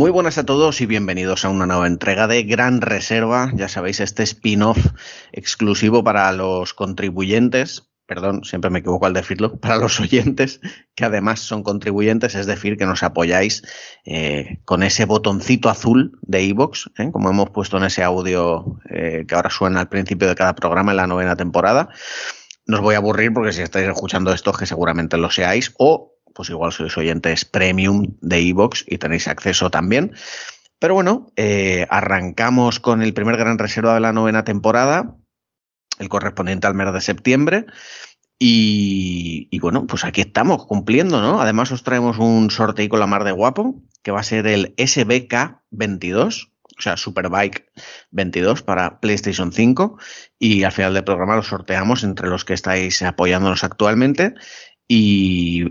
Muy buenas a todos y bienvenidos a una nueva entrega de Gran Reserva. Ya sabéis, este spin-off exclusivo para los contribuyentes, perdón, siempre me equivoco al decirlo, para los oyentes que además son contribuyentes, es decir, que nos apoyáis eh, con ese botoncito azul de iVoox, ¿eh? como hemos puesto en ese audio eh, que ahora suena al principio de cada programa en la novena temporada. No os voy a aburrir porque si estáis escuchando esto, que seguramente lo seáis, o pues igual sois oyentes premium de Evox y tenéis acceso también. Pero bueno, eh, arrancamos con el primer gran reserva de la novena temporada, el correspondiente al mes de septiembre. Y, y, bueno, pues aquí estamos cumpliendo, ¿no? Además os traemos un sorteo con la mar de guapo, que va a ser el SBK 22, o sea, Superbike 22 para PlayStation 5. Y al final del programa lo sorteamos entre los que estáis apoyándonos actualmente. Y,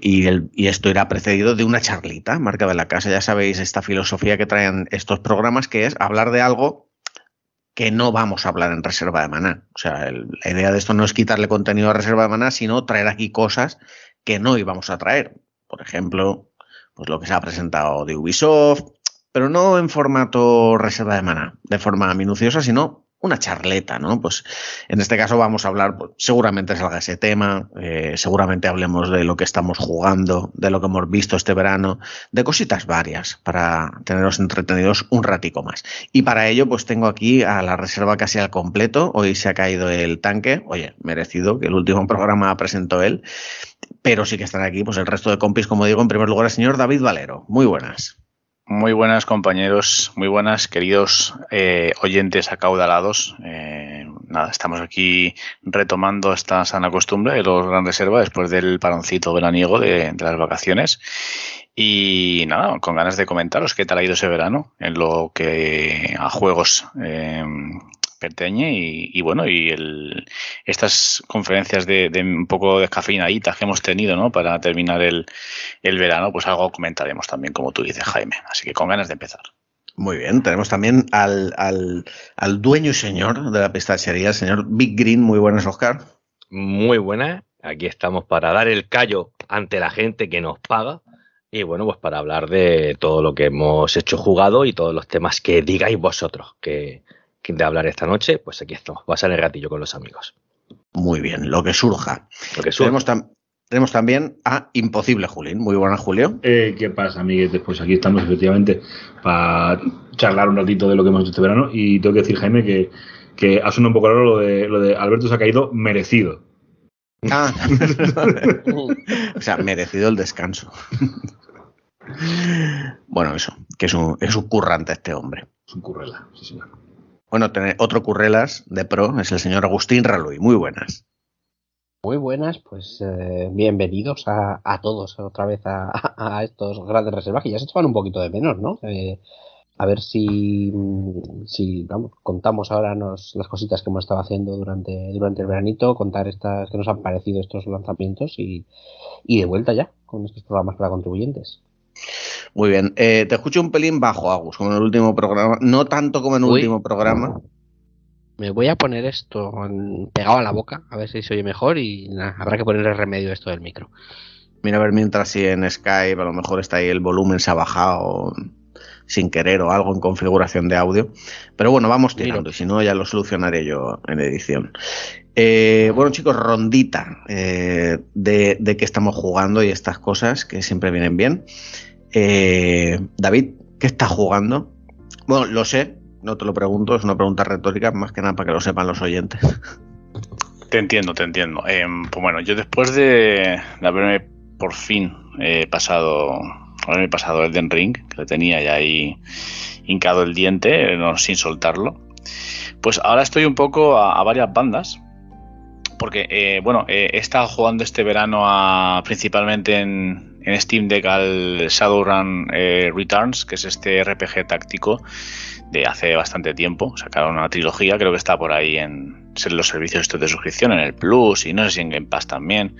esto irá precedido de una charlita, marca de la casa. Ya sabéis esta filosofía que traen estos programas, que es hablar de algo que no vamos a hablar en reserva de maná. O sea, la idea de esto no es quitarle contenido a reserva de maná, sino traer aquí cosas que no íbamos a traer. Por ejemplo, pues lo que se ha presentado de Ubisoft, pero no en formato reserva de maná, de forma minuciosa, sino una charleta, ¿no? Pues en este caso vamos a hablar, pues, seguramente salga ese tema, eh, seguramente hablemos de lo que estamos jugando, de lo que hemos visto este verano, de cositas varias para teneros entretenidos un ratico más. Y para ello, pues tengo aquí a la reserva casi al completo. Hoy se ha caído el tanque, oye, merecido, que el último programa presentó él, pero sí que están aquí, pues el resto de compis, como digo, en primer lugar el señor David Valero. Muy buenas. Muy buenas compañeros, muy buenas queridos eh, oyentes acaudalados. Eh, nada, estamos aquí retomando esta sana costumbre de los Gran Reserva después del paroncito veraniego de, de las vacaciones. Y nada, con ganas de comentaros qué tal ha ido ese verano en lo que a juegos eh, pertenece y, y, bueno, y el, estas conferencias de, de, un poco descafeinaditas que hemos tenido, ¿no? Para terminar el, el verano, pues algo comentaremos también, como tú dices, Jaime. Así que con ganas de empezar. Muy bien, tenemos también al, al, al dueño y señor de la pistachería, el señor Big Green. Muy buenas, Oscar. Muy buenas. Aquí estamos para dar el callo ante la gente que nos paga. Y bueno, pues para hablar de todo lo que hemos hecho jugado y todos los temas que digáis vosotros que, de hablar esta noche, pues aquí estamos. Va a ser el ratillo con los amigos. Muy bien, lo que surja. Lo que surja. Tenemos, tam tenemos, también a Imposible Julín. Muy buenas, Julio. Eh, ¿Qué pasa, amiguetes? Pues aquí estamos efectivamente para charlar un ratito de lo que hemos hecho este verano. Y tengo que decir, Jaime, que, que ha sonado un poco raro lo de, lo de Alberto se ha caído merecido. Ah, o sea, merecido el descanso. bueno, eso, que es un, es un currante este hombre. Es un currela, sí, señor. Bueno, tener otro currelas de pro es el señor Agustín Raluy. Muy buenas. Muy buenas, pues eh, bienvenidos a, a, todos otra vez a, estos grandes reservas que ya se echaban un poquito de menos, ¿no? Eh, a ver si, si vamos, contamos ahora nos, las cositas que hemos estado haciendo durante, durante el veranito, contar estas que nos han parecido estos lanzamientos y, y de vuelta ya con estos programas para contribuyentes. Muy bien. Eh, te escucho un pelín bajo, Agus, como en el último programa. No tanto como en el Uy. último programa. Me voy a poner esto pegado a la boca, a ver si se oye mejor y nah, habrá que ponerle remedio a esto del micro. Mira a ver mientras si en Skype a lo mejor está ahí el volumen se ha bajado sin querer o algo en configuración de audio. Pero bueno, vamos tirando y si no ya lo solucionaré yo en edición. Eh, bueno chicos, rondita eh, de, de qué estamos jugando y estas cosas que siempre vienen bien. Eh, David, ¿qué estás jugando? Bueno, lo sé, no te lo pregunto, es una pregunta retórica, más que nada para que lo sepan los oyentes. Te entiendo, te entiendo. Eh, pues bueno, yo después de, haberme por fin eh, pasado, haberme pasado el Den Ring, que le tenía ya ahí hincado el diente, no, sin soltarlo, pues ahora estoy un poco a, varias bandas porque, eh, bueno, eh, he estado jugando este verano a, principalmente en, en Steam Deck al Shadowrun eh, Returns, que es este RPG táctico de hace bastante tiempo. Sacaron una trilogía, creo que está por ahí en los servicios estos de suscripción, en el Plus y no sé si en Game Pass también.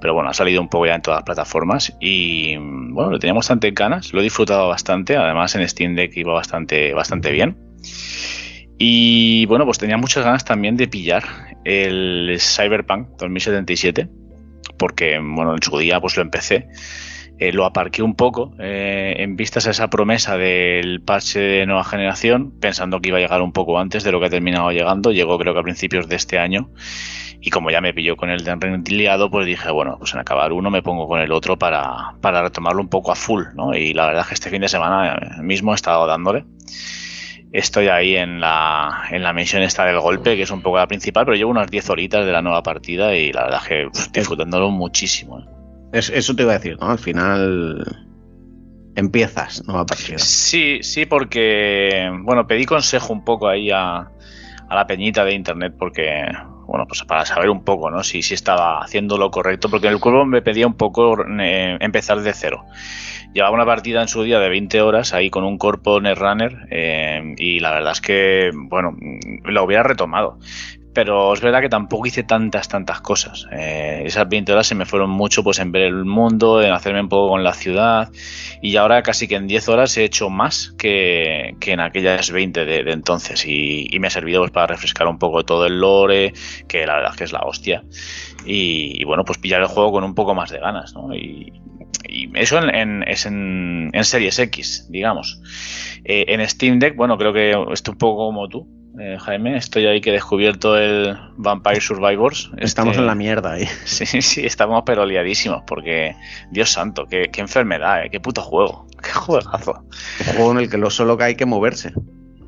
Pero bueno, ha salido un poco ya en todas las plataformas y bueno, lo tenía bastante ganas, lo he disfrutado bastante, además en Steam Deck iba bastante, bastante bien. Y bueno, pues tenía muchas ganas también de pillar el Cyberpunk 2077, porque bueno, en su día pues lo empecé. Eh, lo aparqué un poco eh, en vistas a esa promesa del parche de nueva generación, pensando que iba a llegar un poco antes de lo que ha terminado llegando. Llegó creo que a principios de este año. Y como ya me pilló con el de liado, pues dije, bueno, pues en acabar uno me pongo con el otro para, para retomarlo un poco a full, ¿no? Y la verdad es que este fin de semana mismo he estado dándole estoy ahí en la, en la misión esta del golpe, que es un poco la principal, pero llevo unas 10 horitas de la nueva partida y la verdad es que disfrutándolo muchísimo. ¿eh? eso te iba a decir, ¿no? Al final empiezas nueva partida. Sí, sí, porque, bueno, pedí consejo un poco ahí a, a la peñita de internet porque, bueno, pues para saber un poco, ¿no? Si, si estaba haciendo lo correcto, porque el cuervo me pedía un poco eh, empezar de cero. Llevaba una partida en su día de 20 horas ahí con un cuerpo Netrunner eh, y la verdad es que, bueno, lo hubiera retomado. Pero es verdad que tampoco hice tantas, tantas cosas. Eh, esas 20 horas se me fueron mucho pues en ver el mundo, en hacerme un poco con la ciudad. Y ahora casi que en 10 horas he hecho más que, que en aquellas 20 de, entonces. Y, me ha servido pues, para refrescar un poco todo el lore, que la verdad es que es la hostia. Y, bueno, pues pillar el juego con un poco más de ganas, ¿no? Y, y eso en, es en, en, Series X, digamos. Eh, en Steam Deck, bueno, creo que estoy un poco como tú, eh, Jaime. Estoy ahí que he descubierto el Vampire Survivors. Estamos este en la mierda ahí. Sí, sí, estamos pero liadísimos porque, Dios santo, qué, enfermedad, eh, qué puto juego, qué juegazo. Un juego en el que lo solo que hay que moverse.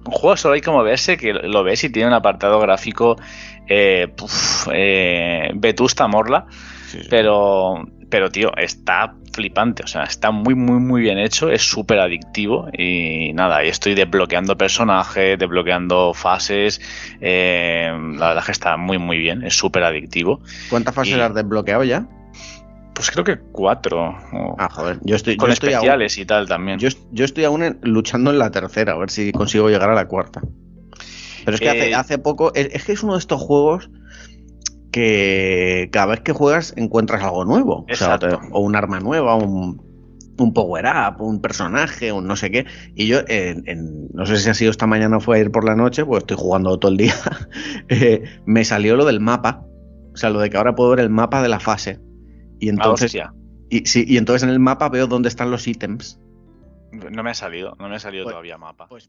Un juego solo hay que moverse, que lo ves y tiene un apartado gráfico eh, vetusta morla, pero pero tío, está flipante, o sea, está muy, muy, muy bien hecho, es súper adictivo y nada, y estoy desbloqueando personajes, desbloqueando fases, eh, la verdad es que está muy, muy bien, es súper adictivo. ¿Cuántas fases has desbloqueado ya? Pues creo que cuatro. Ah, joder. Yo estoy, con especiales y tal también. Yo, yo, estoy aún luchando en la tercera, a ver si consigo llegar a la cuarta. Pero es que hace, eh, hace, poco. es, que es uno de estos juegos que cada vez que juegas encuentras algo nuevo. O, un arma nueva, un, un power up, un personaje, un no sé qué. Y yo, no sé si ha sido esta mañana o fue ayer por la noche, pues estoy jugando todo el día. Eh, me salió lo del mapa. O sea, lo de que ahora puedo ver el mapa de la fase. Y ah, entonces. y, sí, y entonces en el mapa veo dónde están los ítems. No me ha salido, no me ha salido pues todavía mapa. Pues